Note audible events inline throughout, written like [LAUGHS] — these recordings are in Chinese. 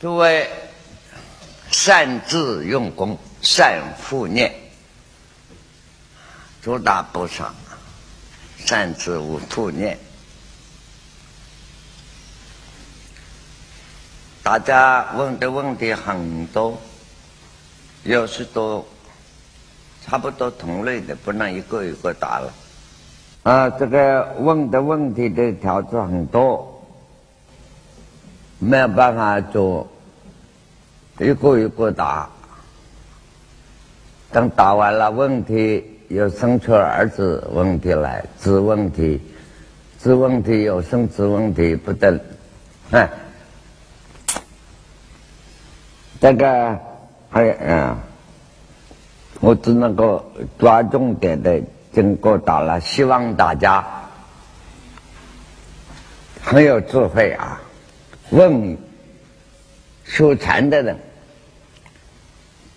诸位善自用功，善护念，诸大菩萨善自无护念。大家问的问题很多，有时都差不多同类的，不能一个一个答了。啊，这个问的问题的条子很多。没有办法做，一个一个答。等答完了问题，又生出儿子问题来，子问题，子问题又生子问题，不得，哎，这个还嗯，我只能够抓重点的经过答了，希望大家很有智慧啊。问修禅的人，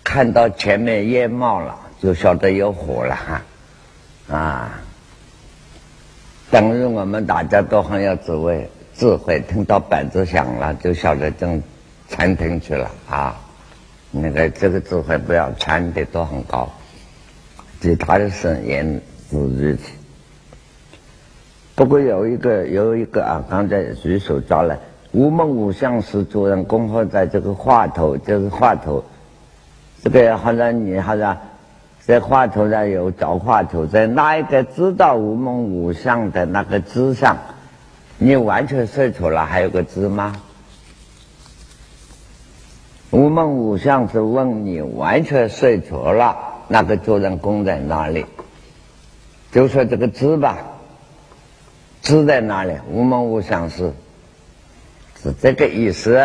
看到前面烟冒了，就晓得有火了哈，啊，等于我们大家都很有智慧，智慧听到板子响了，就晓得进餐厅去了啊。那个这个智慧不要参的都很高，其他的事也是如此。不过有一个有一个啊，刚才举手抓了。无梦无相是主人恭贺在这个话头，就是话头，这个好像你好像在话头上有找话头，在那一个知道无梦无相的那个知上，你完全睡着了，还有个知吗？无梦无相是问你完全睡着了，那个主人公在哪里？就说这个知吧，知在哪里？无梦无相是。是这个意思，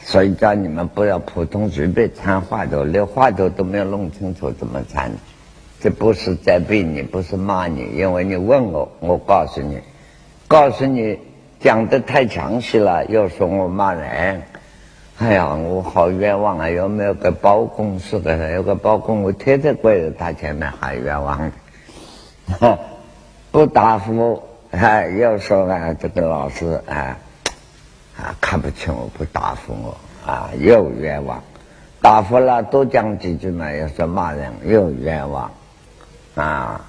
所以叫你们不要普通随便参话头，连话头都没有弄清楚怎么参。这不是在逼你，不是骂你，因为你问我，我告诉你，告诉你讲的太详细了，又说我骂人。哎呀，我好冤枉啊！有没有个包公似的？有个包公，我贴在柜子他前面，还冤枉的。[LAUGHS] 不答复，哎，又说啊，这个老师啊。啊，看不起我，不答复我，啊，又冤枉。答复了多讲几句嘛，又是骂人，又冤枉。啊，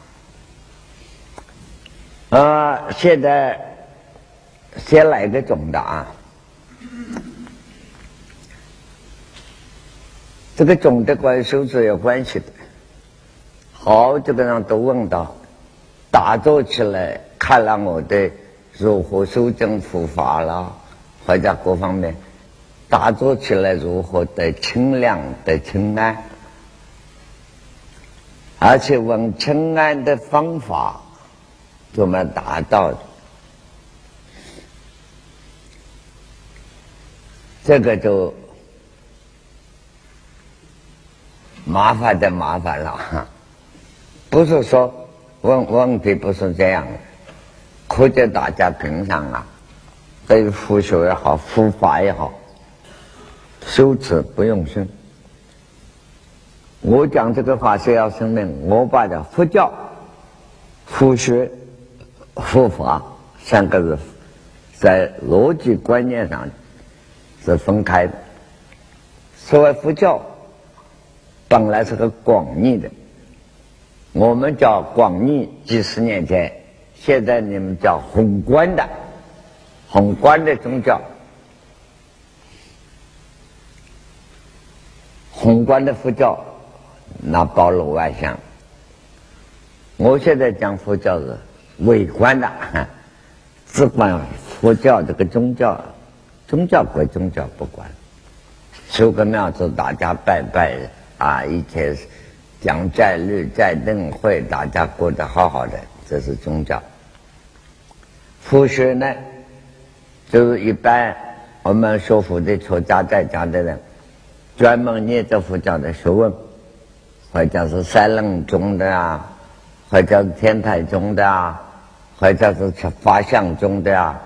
啊，现在先来个总的啊。这个总的关修是有关系的。好几个人都问到，打坐起来看了我的如何修正佛法了。或者各方面打坐起来如何得清凉得清安，而且问清安的方法怎么达到？这个就麻烦的麻烦了哈，不是说问问题不是这样，可见大家平常啊。对于佛学也好，佛法也好，修持不用心。我讲这个话是要声明，我把这佛教、佛学、佛法三个字在逻辑观念上是分开的。所谓佛教本来是个广义的，我们叫广义，几十年前，现在你们叫宏观的。宏观的宗教，宏观的佛教，那包罗万象。我现在讲佛教是微观的，只管佛教这个宗教，宗教归宗教不管，修个庙子，大家拜拜啊，一切讲斋律、斋定会，大家过得好好的，这是宗教。佛学呢？就是一般我们学佛的出家在家的人，专门念这佛教的学问，或者是三楞宗的啊，或者是天台宗的啊，或者是法相宗的啊，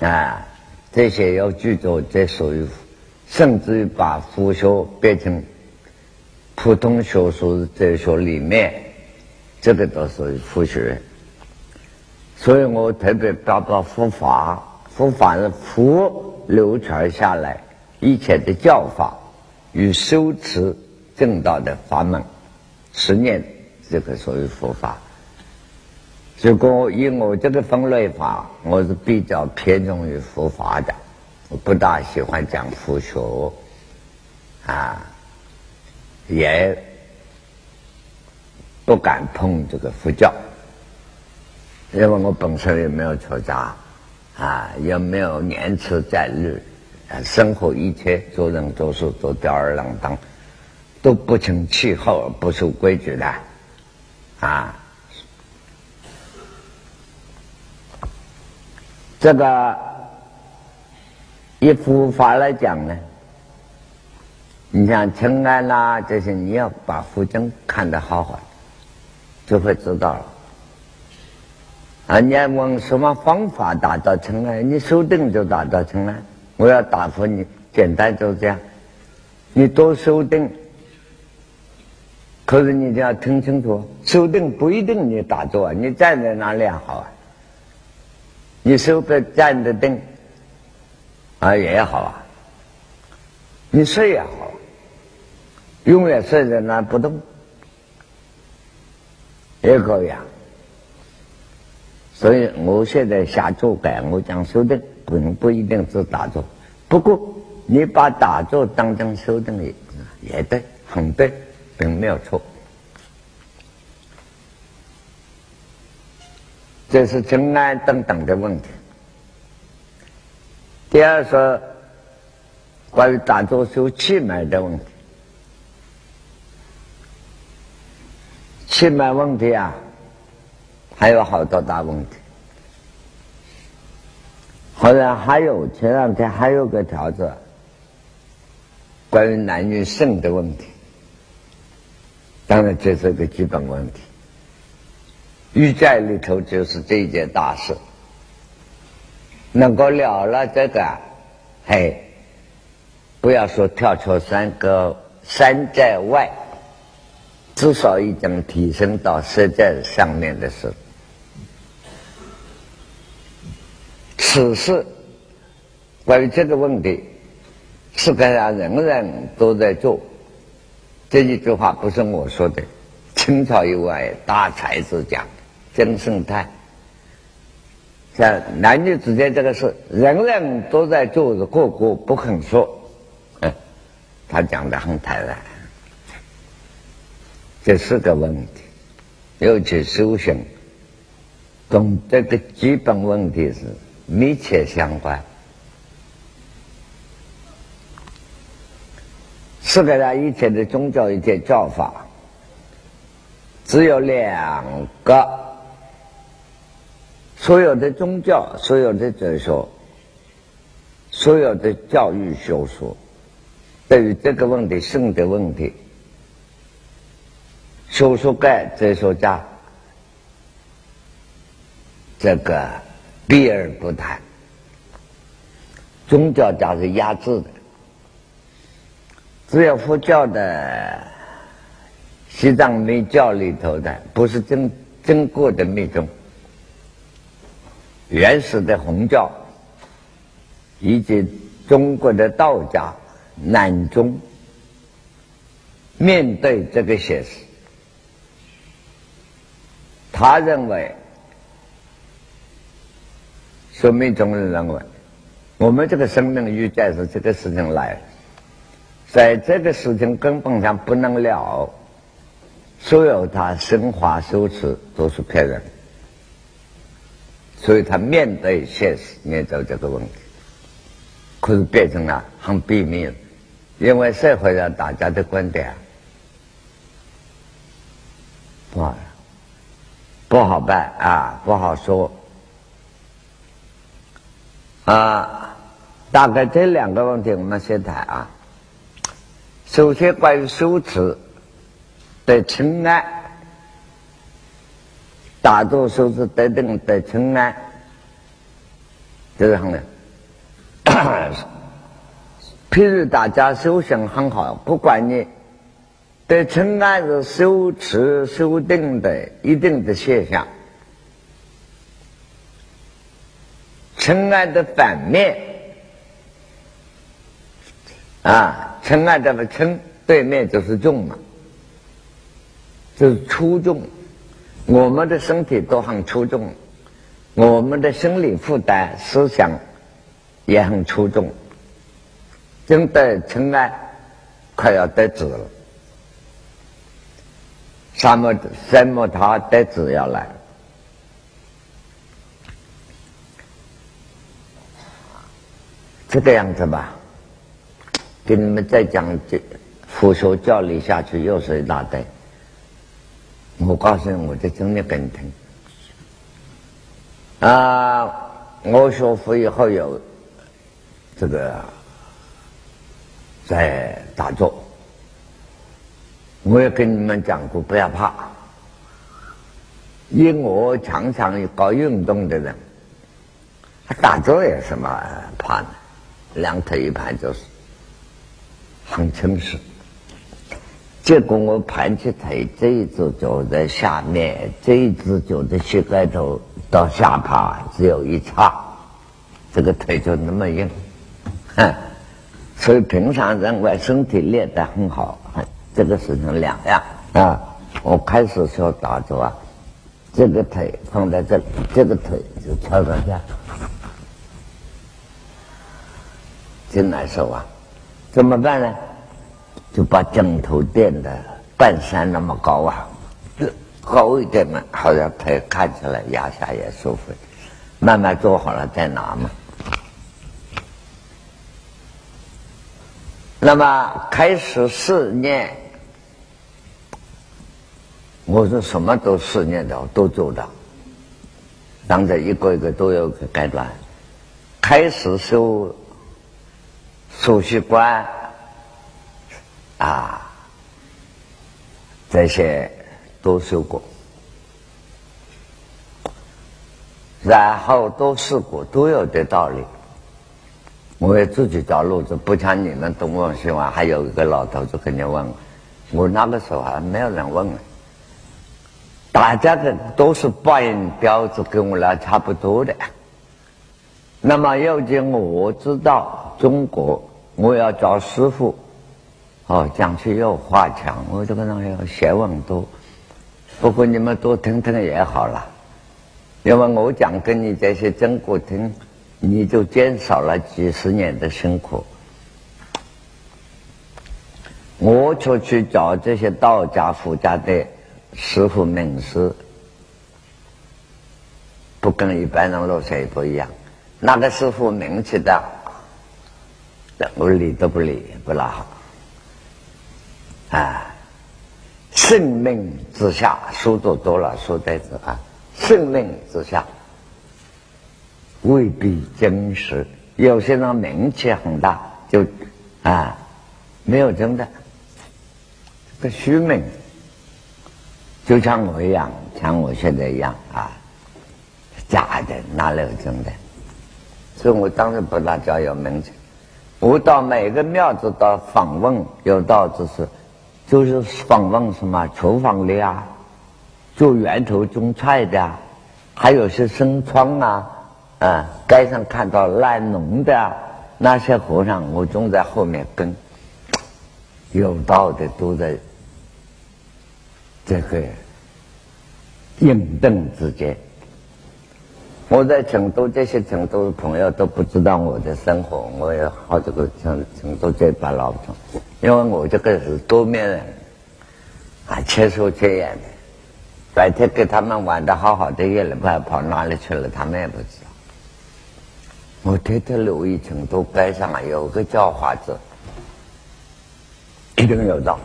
啊，这些有居住，这属于，甚至于把佛学变成普通学术哲学里面，这个都属于佛学。所以我特别表达佛法。佛法是佛流传下来一切的教法与修持正道的法门，十念这个属于佛法。如果以我这个分类法，我是比较偏重于佛法的，我不大喜欢讲佛学，啊，也不敢碰这个佛教，因为我本身也没有出家。啊，也没有年持在日，生活一切做人做事都吊儿郎当，都不成气候，不守规矩的，啊，这个以佛法来讲呢，你像清安啦这些，你要把佛经看得好好，就会知道了。啊！你要问什么方法达到尘埃？你修定就达到尘埃。我要答复你，简单就是这样。你多修定，可是你就要听清楚，修定不一定你打坐，你站在哪里好啊？你修个站着定啊也好啊，你睡也好，永远睡在那不动也可以啊。所以我现在下注改，我讲修定不不一定是打坐，不过你把打坐当成修定也也对，很对，并没有错。这是真安等等的问题。第二是关于打坐修气脉的问题，气脉问题啊。还有好多大问题，后来还有前两天还有个条子，关于男女性的问题，当然这是个基本问题。玉在里头就是这一件大事，能够了了这个，嘿，不要说跳出三个山寨外，至少已经提升到实在上面的事。此事关于这个问题，世界上人人都在做。这一句话不是我说的，清朝一位大才子讲，曾圣泰。像男女之间这个事，人人都在做，个个不肯说。嗯他讲的很坦然，这是个问题，尤其修行，懂这个基本问题是。密切相关。世界上一切的宗教、一切教法，只有两个。所有的宗教、所有的哲学、所有的教育学说，对于这个问题、性的问题，学术界、哲学家，这个。避而不谈，宗教家是压制的，只有佛教的西藏密教里头的，不是真真过的密宗，原始的红教，以及中国的道家南宗，面对这个现实，他认为。说明中人认为，我们这个生命预计是这个事情来，在这个事情根本上不能了，所有他生化修持都是骗人，所以他面对现实面对这个问题，可是变成了很秘密，因为社会上大家的观点不好，不好办啊，不好说。啊，大概这两个问题我们先谈啊。首先，关于修持的清安，大多数是得定的清安，这样的。[COUGHS] 譬如大家修行很好，不管你对清安是修持修定的一定的现象。尘埃的反面啊，尘埃，这个尘对面就是重嘛，就是出重。我们的身体都很出众，我们的心理负担、思想也很出众。真的尘埃快要得子了，沙漠沙漠它得子要来。这个样子吧，给你们再讲这佛学教理下去又是一大堆。我告诉你，我就真的给你听。啊，我学佛以后有这个在打坐，我也跟你们讲过，不要怕。因为我常常搞运动的人，他打坐有什么怕呢？两腿一盘就是很诚实。结果我盘起腿，这一只脚在下面，这一只脚的膝盖头到下巴只有一叉，这个腿就那么硬。哼，所以平常认为身体练得很好，这个是成两样啊。我开始时候打坐啊，这个腿放在这里，这个腿就翘到这。真难受啊！怎么办呢？就把枕头垫的半山那么高啊，高一点嘛，好像腿看起来压下也舒服。慢慢做好了再拿嘛。那么开始试念，我是什么都试念的，都做到。当着一个一个都有个阶段，开始修。熟悉观啊，这些都说过，然后都试过，都有点道理。我也自己找路子，不像你们东问西问，还有一个老头子跟你问。我那个时候还没有人问，大家的都是报应标志，跟我俩差不多的。那么，要见我知道中国，我要找师傅，哦，讲去要华强，我这个人要学问多。不过你们多听听也好了，因为我讲跟你这些中国听，你就减少了几十年的辛苦。我出去找这些道家、佛家的师傅名师，不跟一般人路线不一样。那个师傅名气大，我理都不理，不拉好。啊，生命之下，书读多了，书呆子啊，生命之下未必真实。有些人名气很大，就啊，没有真的，这个虚名，就像我一样，像我现在一样啊，假的，哪里有真的？所以我当时不大叫有名气。我到每个庙子到访问，有道就是，就是访问什么厨房里啊，做源头种菜的，还有些生疮啊，啊，街上看到烂农的啊那些和尚，我总在后面跟。有道的都在这个应灯之间。我在成都，这些成都的朋友都不知道我的生活。我有好几个成成都这把老总，因为我这个是多面人，啊，切手切眼的。白天跟他们玩的好好的，夜里不知道跑哪里去了，他们也不知道。我天天留意成都街上，有个叫花子，一定有道。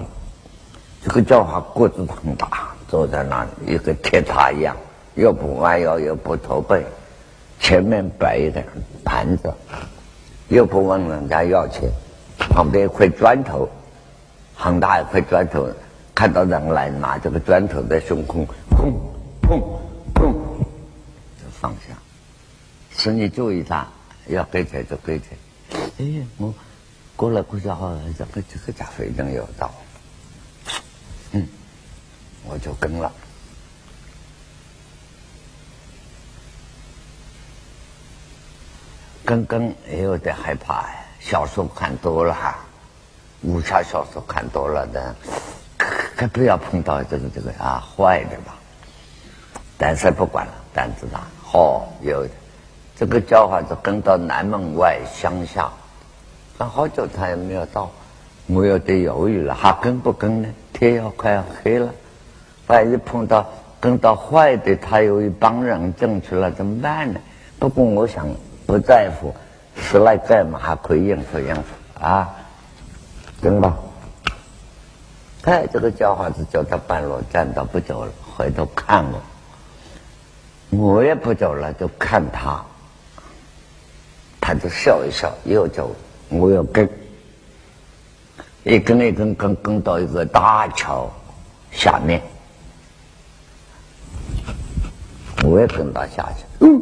这个叫花个子很大，坐在那里，一个铁塔一样。又不弯腰，又不驼背，前面摆一个盘子，又不问人家要钱，旁边一块砖头，很大一块砖头，看到人来拿这个砖头在胸口，砰砰砰，就放下，是你注意他，要给钱就给钱。哎，我过来过去好，这个这个家伙一定有道，嗯，我就跟了。跟跟也有点害怕呀，小说看多了哈，武侠小说看多了的，可不要碰到这个这个啊坏的吧。但是不管了，胆子大。哦，有这个叫法子跟到南门外乡下，但好久他也没有到，我有点犹豫了，还跟不跟呢？天要快要黑了，万一碰到跟到坏的，他有一帮人进去了，怎么办呢？不过我想不在乎，十来个嘛可以应付应付啊，行吧？哎，这个叫法子走到半路站到不走了，回头看我。我也不走了，就看他，他就笑一笑，又走。我又跟，一跟一跟跟跟到一个大桥下面，我也跟到下去。嗯，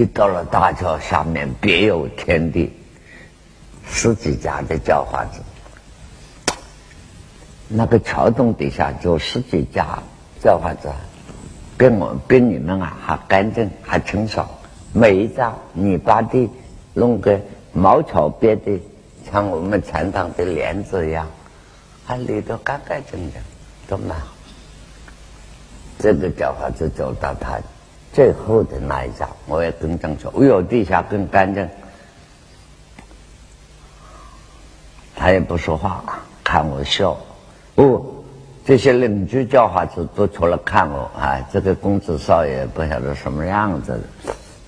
一到了大桥下面，别有天地，十几家的叫花子，那个桥洞底下就十几家叫花子。比我比你们啊还干净还清爽，每一家泥巴地弄个茅草编的，像我们禅堂的帘子一样，还里头干干净净，都蛮好。这个叫法子走到他最后的那一家，我也跟正说，哎呦，地下更干净。他也不说话，看我笑，哦。这些邻居叫花子都出来看我啊！这个公子少爷不晓得什么样子，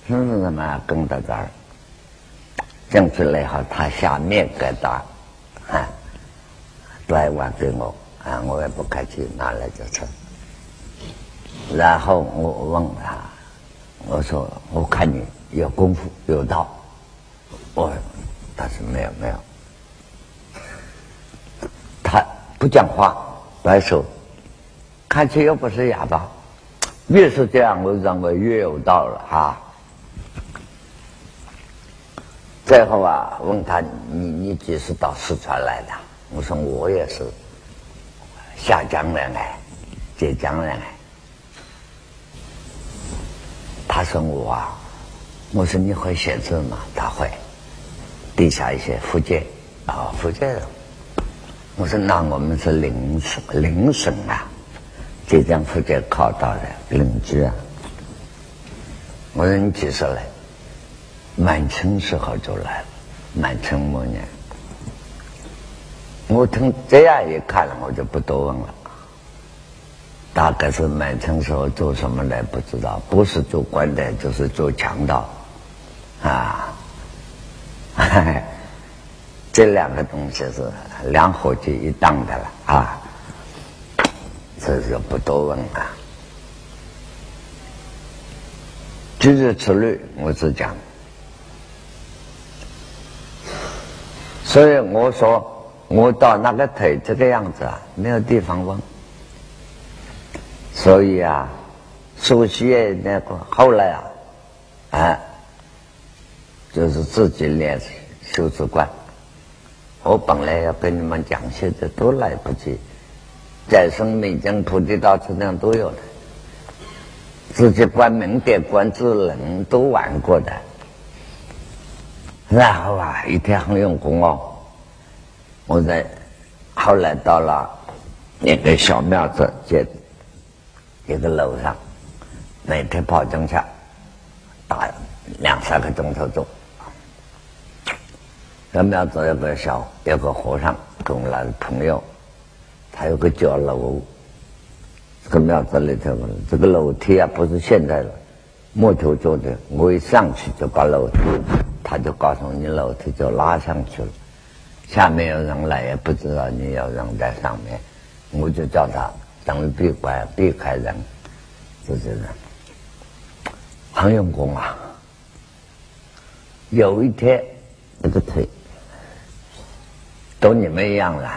是不是嘛？跟到这儿，进去了以后，他下面给他啊，端碗给我啊，我也不客气，拿来就吃。然后我问他，我说：“我看你有功夫有道。”我他说：“没有没有。”他不讲话。摆手，看起又不是哑巴，越是这样，我认为越有道了哈。最后啊，问他你你几时到四川来的？我说我也是下江南来，浙江人哎。他说我啊，我说你会写字吗？他会，地下一些福建啊，福建人。我说：“那我们是邻省，邻省啊，浙江福建靠到的邻居啊。”我说：“你几时来？”满清时候就来了，满清末年。我听这样一看，我就不多问了。大概是满城时候做什么的不知道，不是做官的，就是做强盗，啊。[LAUGHS] 这两个东西是两伙计一档的了。啊，这就不多问了。今日之旅，我只讲，所以我说我到那个腿这个样子啊，没有地方问，所以啊，熟悉那个后来啊，啊，就是自己练修止观。我本来要跟你们讲，现在都来不及。在生命经、菩提道次第都有的，自己观明点、观智能都玩过的。然后啊，一天很用功哦。我在后来到了一个小庙子，在一个楼上，每天跑进去打两三个钟头钟。那庙子有个小，有个和尚跟我来的朋友，他有个角楼。这个庙子里头，这个楼梯啊，不是现在的木头做的。我一上去就把楼梯，他就告诉你楼梯就拉上去了。下面有人来也不知道你有人在上面，我就叫他等于闭关避开人，就是很用功啊。有一天，这个腿。都你们一样了，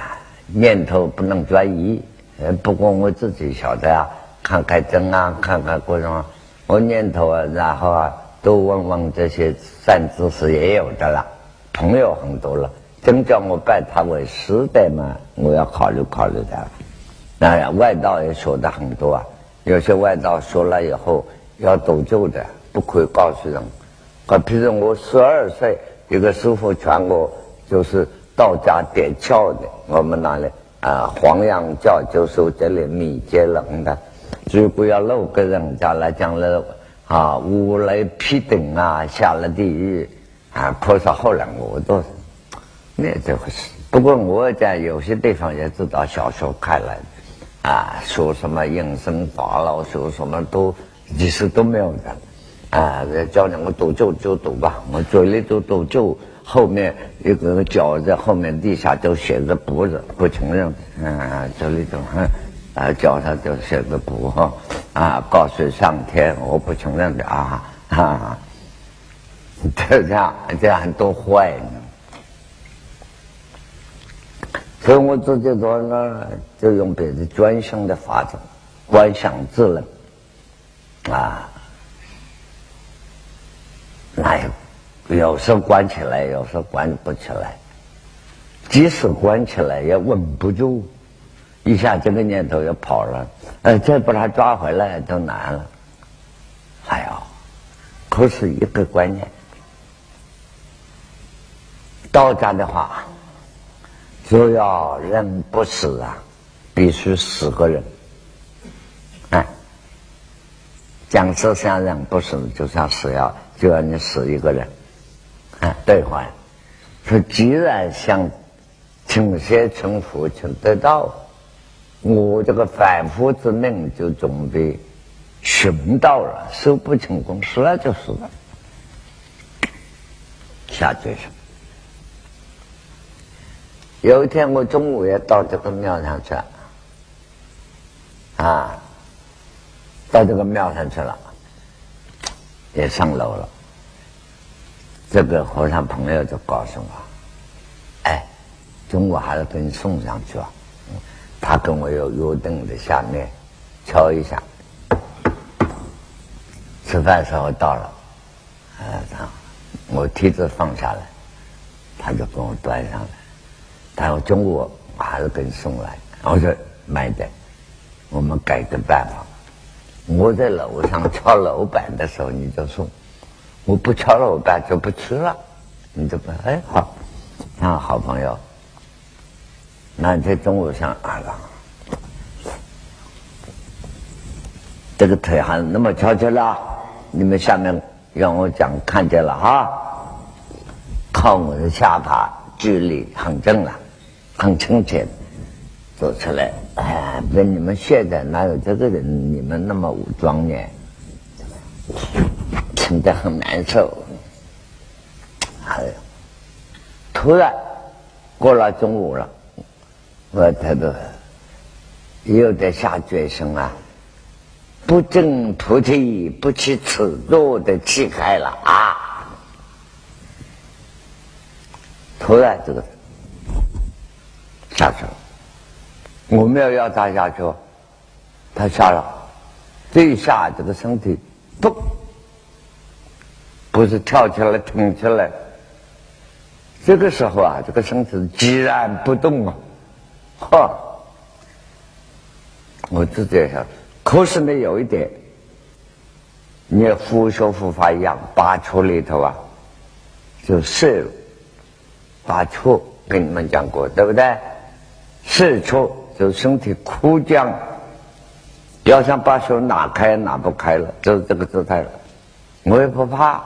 念头不能转移。呃，不过我自己晓得啊，看看经啊，看看各种，我念头啊，然后啊，都问问这些善知识也有的了，朋友很多了。真叫我拜他为师的嘛，我要考虑考虑的。那外道也说的很多啊，有些外道说了以后要斗救的，不可以告诉人。可譬如我十二岁，一个师傅传我，就是。道家点窍的，我们那里啊，黄杨教就说这里米接人的，如果要露给人家来讲了啊，五雷劈顶啊，下了地狱啊，菩萨后来我都那这回事。不过我在有些地方也知道小说看来啊，说什么应声法老，说什么都其实都没有的啊，叫你我赌咒就赌吧，我嘴里都赌咒。后面一个脚在后面地下都写着“不”字，不承认。嗯，这里头，啊，脚上就写着“不”哈，啊，告诉上天，我不承认的啊，啊，就 [LAUGHS] 这样，这样都坏呢。所以我自己做呢，就用别的专项的法子，观想自能，啊，那有？有时候关起来，有时候关不起来。即使关起来，也稳不住，一下这个念头又跑了，呃，再把它抓回来都难了。还要，可是一个观念。道家的话，就要人不死啊，必须死个人。哎，讲说像人不死，就像死要就要你死一个人。啊，兑换，说既然想成仙成佛成得道，我这个凡夫之命就准备寻到了，修不成功，死了就死了，下决心。有一天我中午也到这个庙上去了，啊，到这个庙上去了，也上楼了。这个和尚朋友就告诉我：“哎，中午还是给你送上去吧。”他跟我有约定的下面敲一下，吃饭时候到了，他我梯子放下来，他就给我端上来。他说：“中午还是给你送来。”我说：“慢点，我们改个办法。我在楼上敲楼板的时候，你就送。”我不敲了，我爸就不吃了。你怎么？哎，好，啊，好朋友。那在中午上啊，这个腿还那么翘起来，你们下面让我讲看见了哈。靠我的下巴，距离很正了，很清洁，走出来。哎，那你们现在哪有这个人？你们那么庄严。听得很难受，哎，突然过了中午了，我他都又得下决心啊，不证菩提不起此座的气概了啊！突然这个下去了，我没有要他下去，他下了，这一下这个身体咚。不是跳起来、挺起来，这个时候啊，这个身体居然不动啊，哈！我自己想，可是呢，有一点，你佛学佛法一样，八处里头啊，就是八处，跟你们讲过，对不对？四处就身体枯僵，要想把手拿开，拿不开了，就是这个姿态了。我也不怕。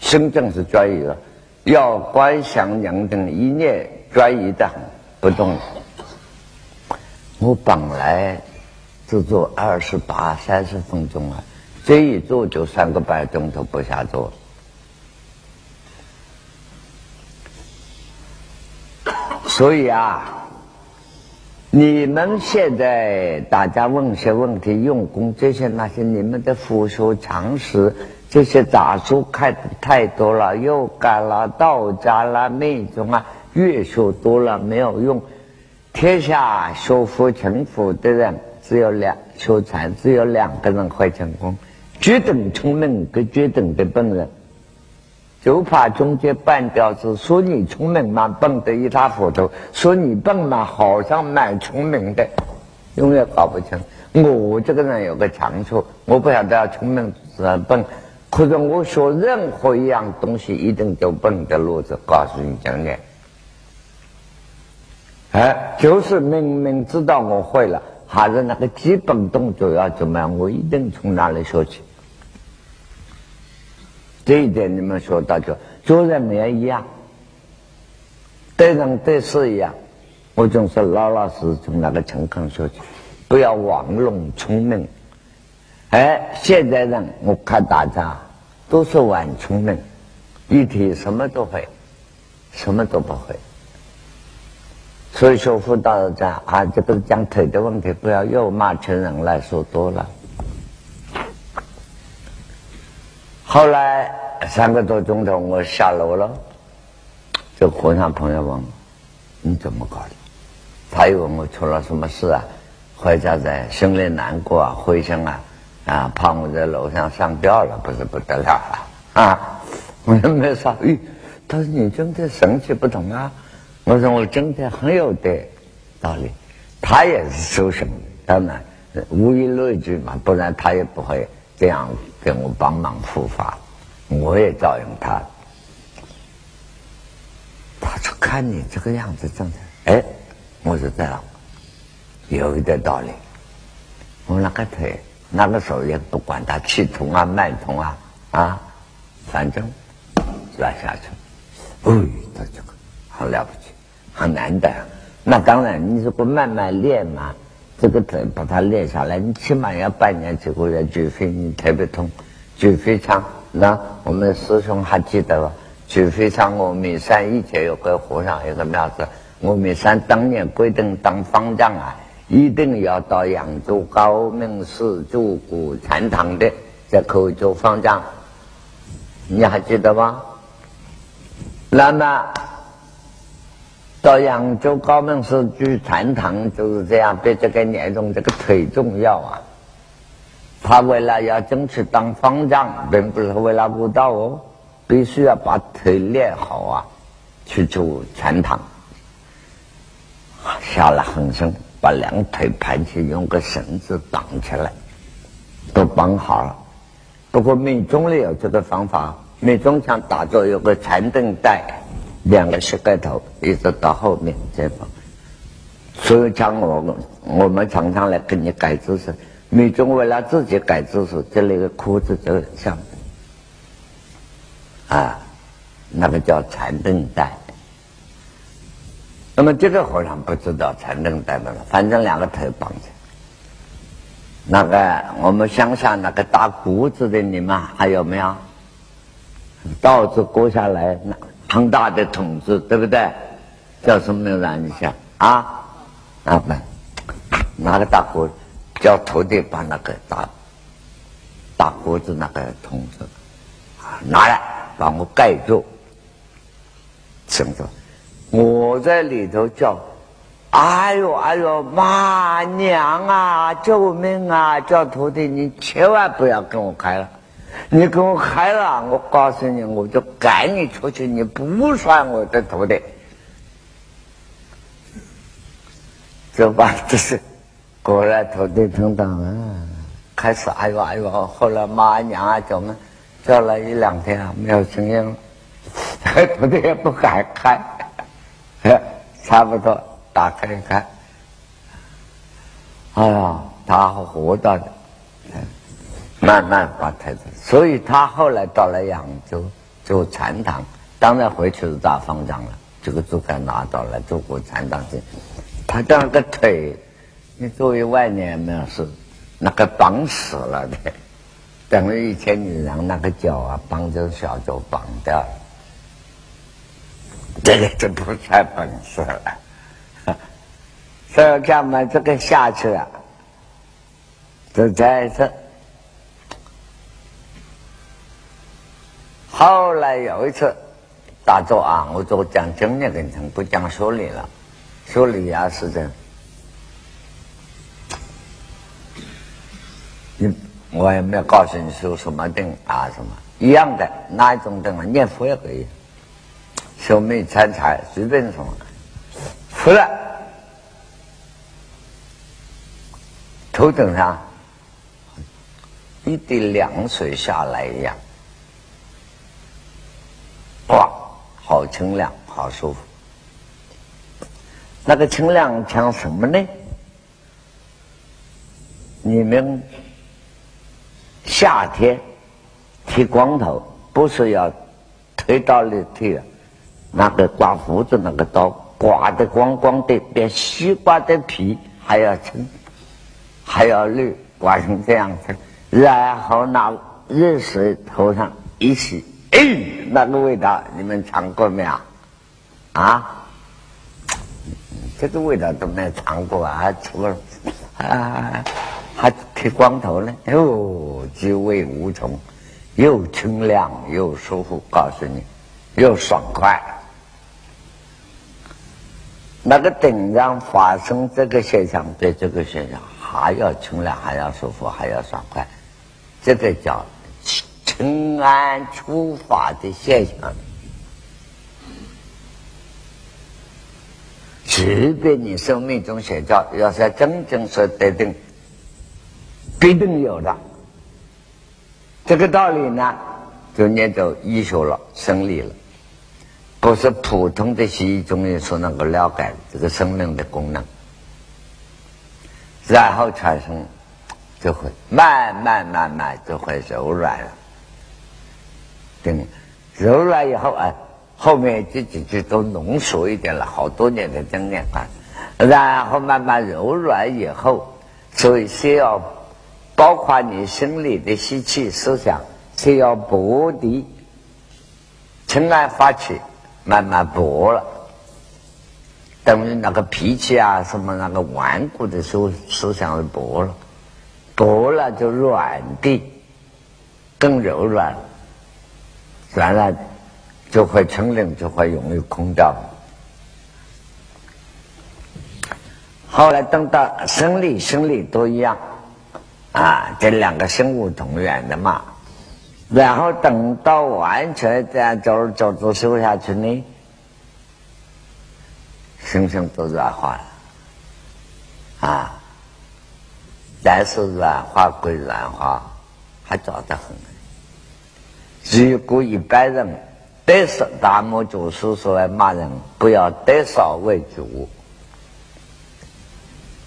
心正是专一的，要观想两等一念专一的很不动。我本来只做二十八、三十分钟啊，这一做就三个半钟头不下坐。所以啊，你们现在大家问些问题，用功这些那些，你们的佛学常识。这些杂书看太多了，又改了道家了那种啊，越学多了没有用。天下学佛成佛的人只有两，修禅只有两个人会成功：绝等聪明跟绝等的笨人。就怕中间半吊子，说你聪明嘛笨的一塌糊涂，说你笨嘛好像蛮聪明的，永远搞不清。我这个人有个长处，我不晓得要聪明是笨。可是我学任何一样东西，一定走笨的路子。告诉你讲的，哎，就是明明知道我会了，还是那个基本动作要怎么样？我一定从哪里学起？这一点你们说到就做人也一样，对人对事一样，我总是老老实实从那个诚恳说起，不要玩弄聪明。哎，现在人我看大家都是玩聪明，一提什么都会，什么都不会。所以说，辅导家啊，这个讲腿的问题，不要又骂成人来说多了。后来三个多钟头，我下楼了，这和尚朋友问我：“你怎么搞的？”他又问我出了什么事啊？回家在心里难过啊，灰心啊，啊，怕我在楼上上吊了，不是不得了了啊！[LAUGHS] 我说没啥，咦，他说你真的神气不同啊！我说我真的很有点道理，他也是修行，当然无以类聚嘛，不然他也不会这样。给我帮忙护法，我也照应他。他说：“看你这个样子，真的，哎，我说这样，有一点道理。我那个腿，那个时候也不管他气痛啊、脉痛啊，啊，反正软下去。哎，他这个很了不起，很难得。那当然，你如果慢慢练嘛。”这个腿把它练下来，你起码要半年几个月，举非你特别痛，除非像那我们师兄还记得吧？除非像峨眉山以前有个和尚，有个庙子，峨眉山当年规定当方丈啊，一定要到扬州高明寺住古禅堂的，才可以做方丈。你还记得吗？那么。到扬州高门寺去禅堂就是这样，比这个年重这个腿重要啊。他为了要争取当方丈，并不是为了悟道哦，必须要把腿练好啊，去住禅堂。下了狠心，把两腿盘起，用个绳子绑起来，都绑好了。不过密宗里有这个方法，密宗想打坐有个禅定带。两个膝盖头一直到后面这方，所以讲我我们常常来给你改姿势，你中为了自己改姿势，这里的裤子就像啊，那个叫禅定带。那么这个和尚不知道禅定带的了，反正两个腿绑着。那个我们乡下那个打谷子的，你们还有没有？稻子割下来那。很大的筒子，对不对？叫什么名字？你想啊？啊不，拿个大锅，叫徒弟把那个大大锅子那个筒子拿来，把我盖住。怎么？我在里头叫，哎呦哎呦，妈娘啊，救命啊！叫徒弟，你千万不要跟我开了。你给我开了，我告诉你，我就赶你出去，你不算我的徒弟。这把，这是果然徒弟听到了，开始哎呦哎呦，后来妈娘啊叫们叫了一两天没有声音了，[LAUGHS] 徒弟也不敢开，[LAUGHS] 差不多打开一看，哎呀，他活到的。慢慢把太子，所以他后来到了扬州做禅堂，当然回去是大方丈了。这个竹竿拿到了做过禅堂去。他的那个腿，你作为外年没有是那个绑死了的，等于以前你让那个脚啊绑着小脚绑掉，这个就不算本事了。[LAUGHS] 所以看嘛，这个下去了，就在这。后来有一次打坐啊，我就讲经验跟成不讲说理了，说理啊是这样。你我也没有告诉你修什么定啊什么一样的，哪一种定啊？念佛也可以，修密参禅随便什么，服了，头顶上一滴凉水下来一样。好清凉，好舒服。那个清凉像什么呢？你们夏天剃光头，不是要推刀里剃，那个刮胡子那个刀刮得光光的，比西瓜的皮还要青，还要绿，刮成这样子，然后拿热水头上一洗，哎，那个味道你们尝过没有？啊？这个味道都没尝过啊！除了 [LAUGHS] 啊，还剃光头呢，哟，滋味无穷，又清凉又舒服，告诉你，又爽快。那个顶上发生这个现象，对这个现象还要清凉，还要舒服，还要爽快，这个叫平安出发的现象。即便你生命中写照，要是真正说得定，必定有的。这个道理呢，就念到医学了、生理了，不是普通的西医中医所能够了解这个生命的功能，然后产生，就会慢慢慢慢就会柔软了。等柔软以后啊。后面这几句都浓缩一点了，好多年的经验啊，然后慢慢柔软以后，所以先要包括你心里的习气思想，先要薄的，尘埃发起，慢慢薄了，等于那个脾气啊什么那个顽固的思思想薄了，薄了就软的，更柔软，软了。就会成灵，就会容易空掉。后来等到生理、心理都一样，啊，这两个生物同源的嘛。然后等到完全这样走走走修下去呢，心性都软化了，啊，但是软化归软化，还早得很。如果一般人。得少，大漠祖师说来骂人，不要得少为主。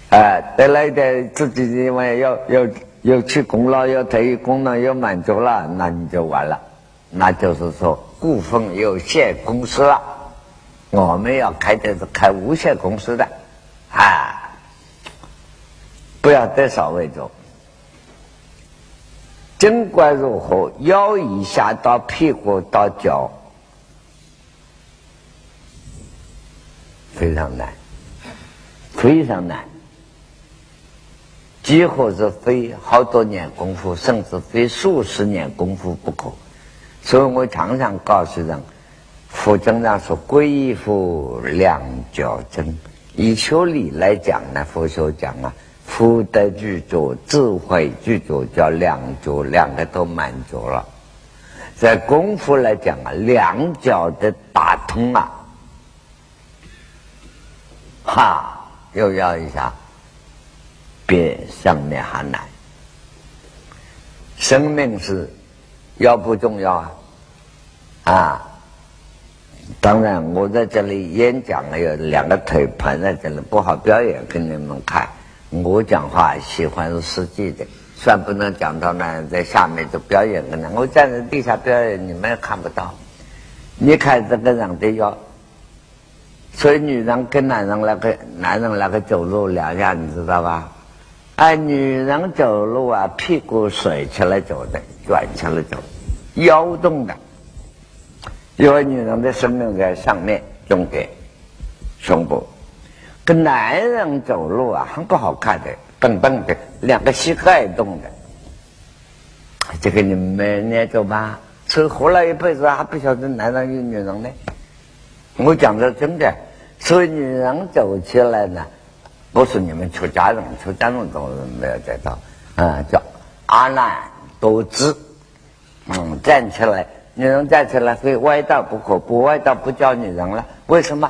哎，得了一点自己认为要要要去功劳，要特异功能要满足了，那你就完了。那就是说，股份有限公司了。我们要开的是开无限公司的，啊，不要得少为主。尽管如何，腰以下到屁股到脚。非常难，非常难，几乎是费好多年功夫，甚至费数十年功夫不可。所以我常常告诉人，佛经上说“归佛两脚真”，以修理来讲呢，佛学讲啊，福德具足，智慧具足，叫两足，两个都满足了。在功夫来讲啊，两脚的打通啊。哈，又要一下，比上面还难。生命是要不重要啊？啊，当然，我在这里演讲有两个腿盘在这里，不好表演给你们看。我讲话喜欢实际的，虽然不能讲到那在下面就表演个呢。我站在地下表演，你们也看不到。你看这个人的腰。所以女人跟男人那个男人那个走路两样，你知道吧？哎，女人走路啊，屁股甩起来走的，转起来走，腰动的。因为女人的生命在上面，中间，胸部。跟男人走路啊，很不好看的，笨笨的，两个膝盖动的。这个你们念走吧，所以活了一辈子还不晓得男人与女人呢。我讲的真的，所以女人走起来呢，不是你们出家人，出家人都没有得到，啊，叫阿难多姿，嗯，站起来，女人站起来非歪道不可，不歪道不叫女人了。为什么？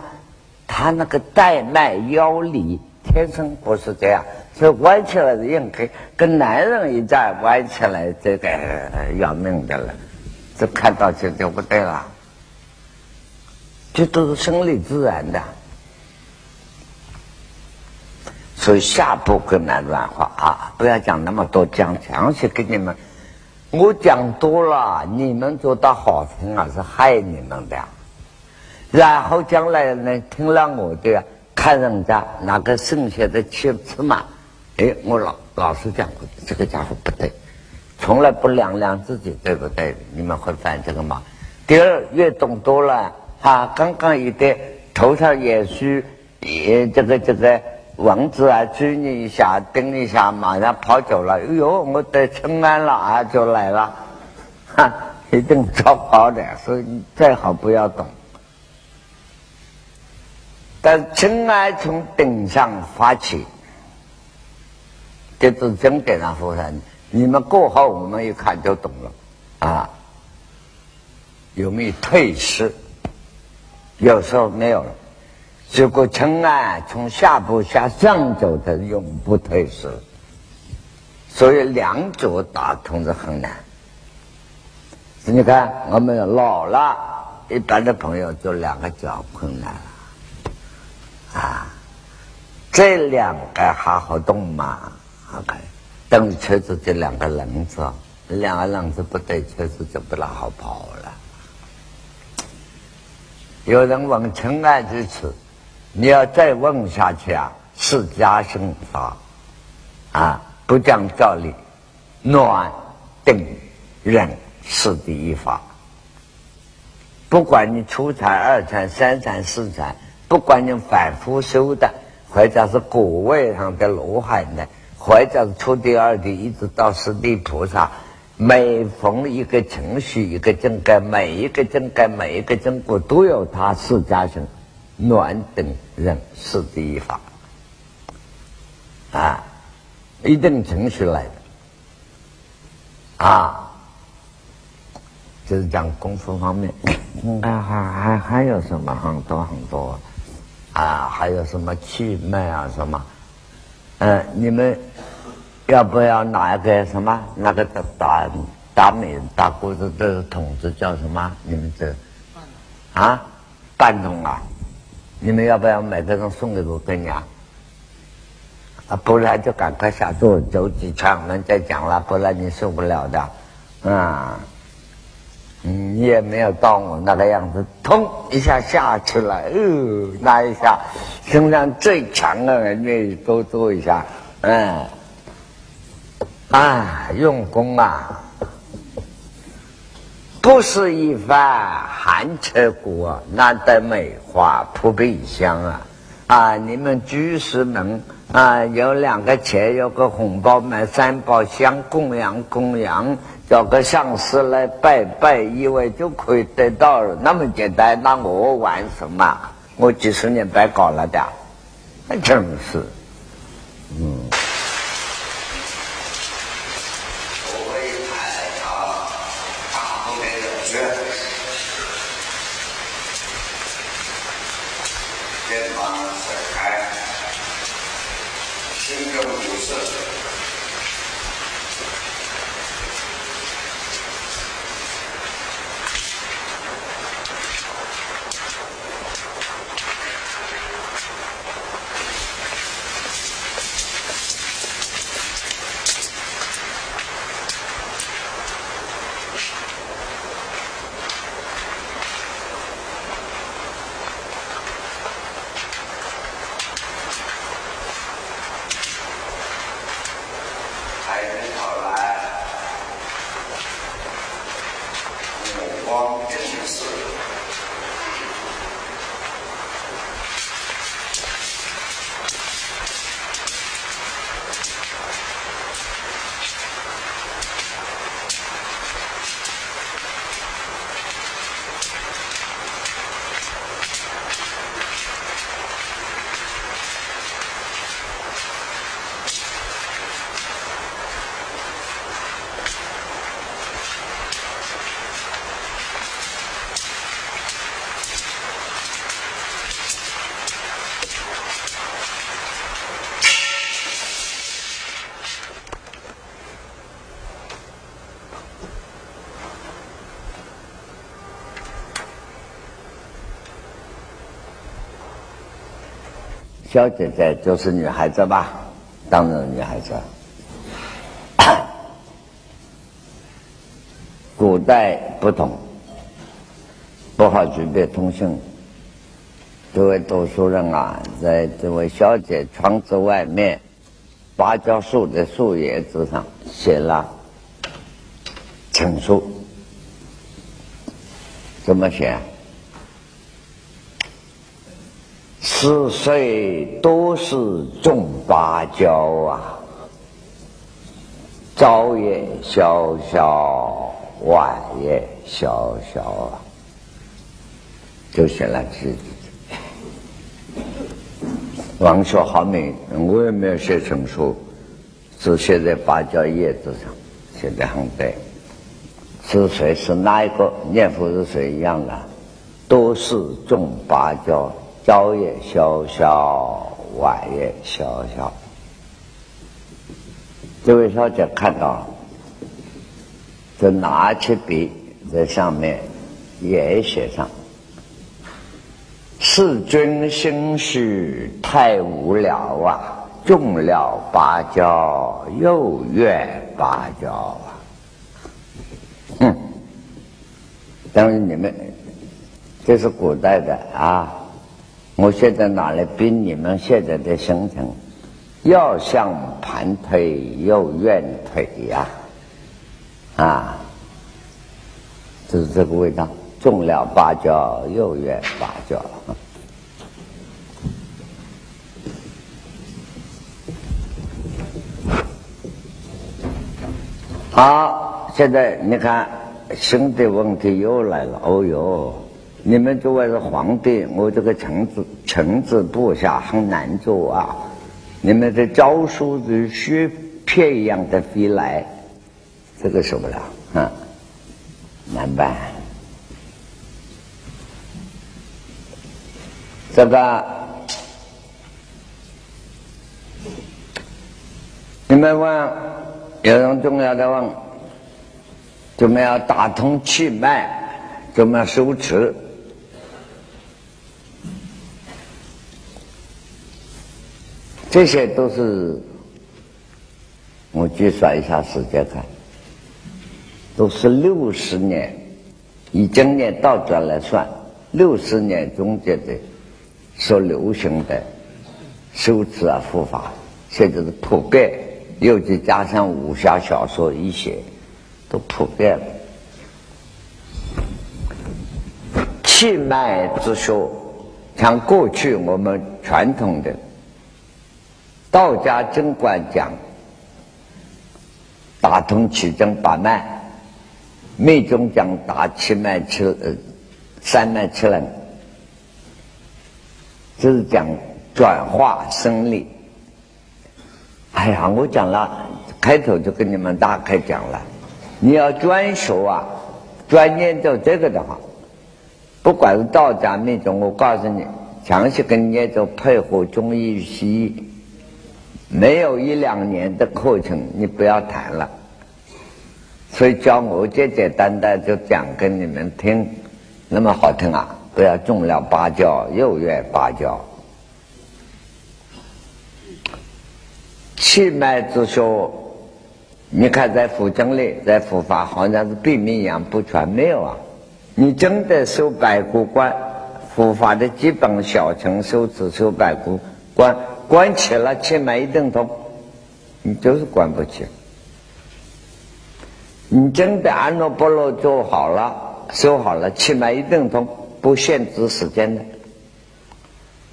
他那个带脉腰里天生不是这样，所以弯起来的硬可以跟男人一站弯起来，这个要命的了，这看到就就不对了。这都是生理自然的，所以下步更难软化啊！不要讲那么多，讲详细给你们。我讲多了，你们做到好听啊，是害你们的。然后将来呢，听了我的，看人家那个剩下的去吃嘛，哎，我老老实讲过，这个家伙不对，从来不量量自己，对不对？你们会犯这个嘛？第二，越懂多了，啊，刚刚一点头上也许也这个这个蚊子啊，追你一下，叮一下，马上跑走了。哎呦，我得春安了啊，就来了，哈，一定糟糕的。所以最好不要懂。但尘埃从顶上发起，这是经典上说的。你们过后，我们一看就懂了啊。有没有退失？有时候没有了。如果尘埃从下部向上走，它永不退失。所以两者打通是很难。你看，我们老了，一般的朋友就两个脚困难了。啊，这两个还好动嘛？OK，等车子这两个轮子，两个轮子不对，车子就不大好跑了。有人问尘埃之词，你要再问下去啊，是家生法啊，不讲道理，暖定忍是第一法。不管你初禅、二禅、三禅、四禅。不管你反复修的，或者是果位上的罗汉的，或者是初地、二地，一直到十地菩萨，每逢一个程序、一个正根，每一个正根、每一个正果，都有他四加生暖等人是第一法啊，一定程序来的啊，就是讲功夫方面，应该还还还有什么很多很多。啊，还有什么气脉啊？什么？嗯，你们要不要拿一个什么？那个打打打美大锅子的桶子叫什么？你们这啊，半桶啊？你们要不要买个人送给我跟你？啊，不然就赶快下座走几圈，我们再讲了，不然你受不了的，啊。嗯，你也没有到我那个样子，砰一下下去了，哦，那一下身上最强的人愿意多做一下，嗯，啊，用功啊，不是一番寒彻骨，难得梅花扑鼻香啊！啊，你们居士们啊，有两个钱，有个红包，买三宝香供养供养。找个相师来拜拜，以为就可以得到那么简单？那我玩什么？我几十年白搞了的，那真是，嗯。小姐姐就是女孩子吧？当然女孩子。[COUGHS] 古代不同，不好具备通讯。这位读书人啊，在这位小姐窗子外面芭蕉树的树叶子上写了 [COUGHS] 情书。怎么写？是谁多是种芭蕉啊，朝也萧萧，晚也萧萧啊，就写了这字。王学好美，我也没有写成书，只写在芭蕉叶子上，写的很对。是谁？是哪一个念佛是谁一样的？都是种芭蕉，朝也萧萧，晚也萧萧。这位小姐看到了，就拿起笔在上面也写上：“世君心绪太无聊啊，种了芭蕉又怨芭蕉啊。”哼，当然你们这是古代的啊，我现在拿来比你们现在的心情，要想盘腿又怨腿呀，啊，就是这个味道，种了芭蕉又怨芭蕉。好。现在你看，新的问题又来了。哦哟，你们作为是皇帝，我这个臣子臣子部下很难做啊！你们的诏书如雪片一样的飞来，这个受不了，啊，难办。这个，你们问有人重要的问。怎么样打通气脉？怎么样收持？这些都是我计算一下时间看，都是六十年，以今年倒转来算，六十年中间的所流行的修持啊护法，现在是普遍，尤其加上武侠小说一些。都普遍了，气脉之学，像过去我们传统的道家经观讲，打通七经八脉，密宗讲打七脉七呃三脉七轮，就是讲转化生理。哎呀，我讲了，开头就跟你们大概讲了。你要专学啊，专研究这个的话，不管是道家那种，我告诉你，详细跟研究配合中医西医，没有一两年的课程，你不要谈了。所以教我简简单单就讲给你们听，那么好听啊！不要种了芭蕉又怨芭蕉，气脉之学。你看，在佛经里，在佛法好像是秘密一样不全，没有啊！你真的修百骨观，佛法的基本小乘修持修百骨观，关起了气脉一定通，你就是关不起。你真的安乐波罗做好了，修好了，气脉一定通，不限制时间的。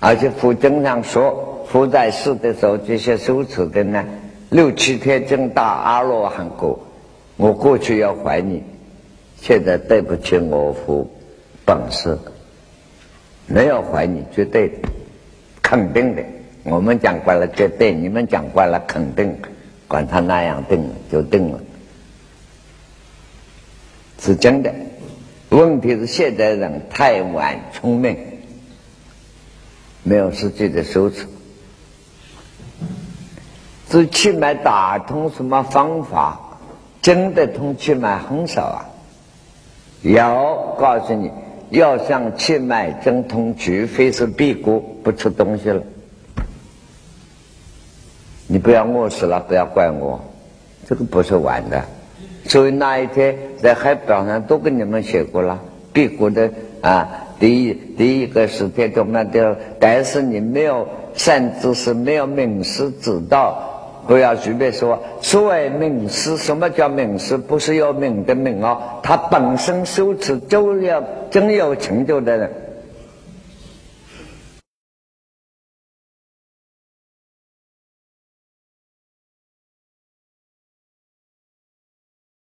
而且佛经上说，佛在世的时候，这些修持的呢。六七天证大阿罗汉果，我过去要还你，现在对不起我佛本事，没有还你，绝对肯定的。我们讲惯了绝对，你们讲惯了肯定，管他那样定就定了，是真的。问题是现在人太晚聪明，没有实际的收持。这气脉打通什么方法？真的通气脉很少啊。要告诉你，要想气脉真通，除非是辟谷不吃东西了。你不要饿死了，不要怪我，这个不是玩的。所以那一天在海报上都跟你们写过了，辟谷的啊，第一第一个十天都那掉，但是你没有善知识，没有名师指导，不要随便说。所谓名师，什么叫名师？不是有名的名哦，他本身修持就要真有成就的人。